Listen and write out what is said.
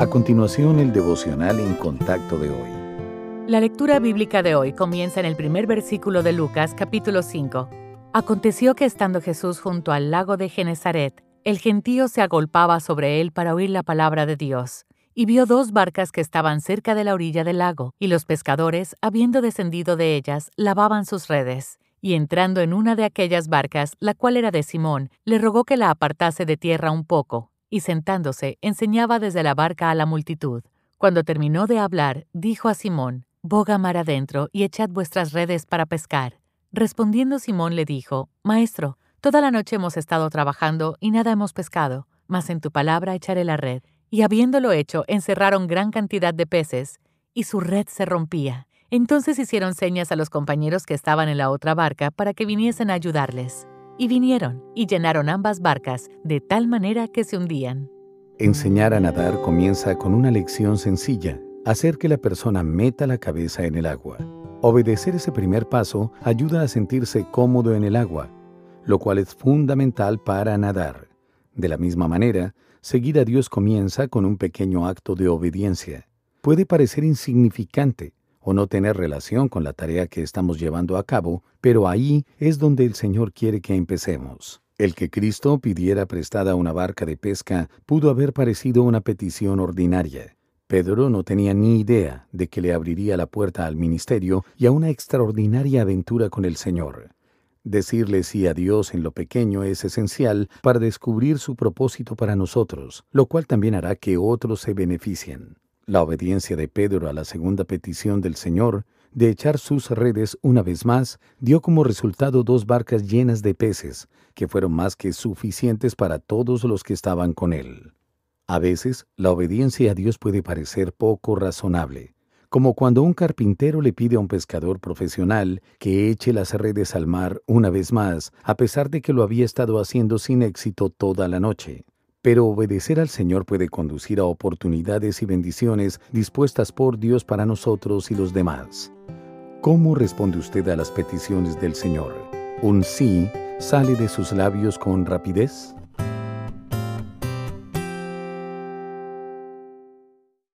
A continuación, el devocional en contacto de hoy. La lectura bíblica de hoy comienza en el primer versículo de Lucas, capítulo 5. Aconteció que estando Jesús junto al lago de Genezaret, el gentío se agolpaba sobre él para oír la palabra de Dios. Y vio dos barcas que estaban cerca de la orilla del lago, y los pescadores, habiendo descendido de ellas, lavaban sus redes. Y entrando en una de aquellas barcas, la cual era de Simón, le rogó que la apartase de tierra un poco y sentándose enseñaba desde la barca a la multitud. Cuando terminó de hablar, dijo a Simón, Boga mar adentro y echad vuestras redes para pescar. Respondiendo Simón le dijo, Maestro, toda la noche hemos estado trabajando y nada hemos pescado, mas en tu palabra echaré la red. Y habiéndolo hecho, encerraron gran cantidad de peces, y su red se rompía. Entonces hicieron señas a los compañeros que estaban en la otra barca para que viniesen a ayudarles. Y vinieron y llenaron ambas barcas de tal manera que se hundían. Enseñar a nadar comienza con una lección sencilla, hacer que la persona meta la cabeza en el agua. Obedecer ese primer paso ayuda a sentirse cómodo en el agua, lo cual es fundamental para nadar. De la misma manera, seguir a Dios comienza con un pequeño acto de obediencia. Puede parecer insignificante, o no tener relación con la tarea que estamos llevando a cabo, pero ahí es donde el Señor quiere que empecemos. El que Cristo pidiera prestada una barca de pesca pudo haber parecido una petición ordinaria. Pedro no tenía ni idea de que le abriría la puerta al ministerio y a una extraordinaria aventura con el Señor. Decirle sí a Dios en lo pequeño es esencial para descubrir su propósito para nosotros, lo cual también hará que otros se beneficien. La obediencia de Pedro a la segunda petición del Señor de echar sus redes una vez más dio como resultado dos barcas llenas de peces, que fueron más que suficientes para todos los que estaban con él. A veces, la obediencia a Dios puede parecer poco razonable, como cuando un carpintero le pide a un pescador profesional que eche las redes al mar una vez más, a pesar de que lo había estado haciendo sin éxito toda la noche. Pero obedecer al Señor puede conducir a oportunidades y bendiciones dispuestas por Dios para nosotros y los demás. ¿Cómo responde usted a las peticiones del Señor? ¿Un sí sale de sus labios con rapidez?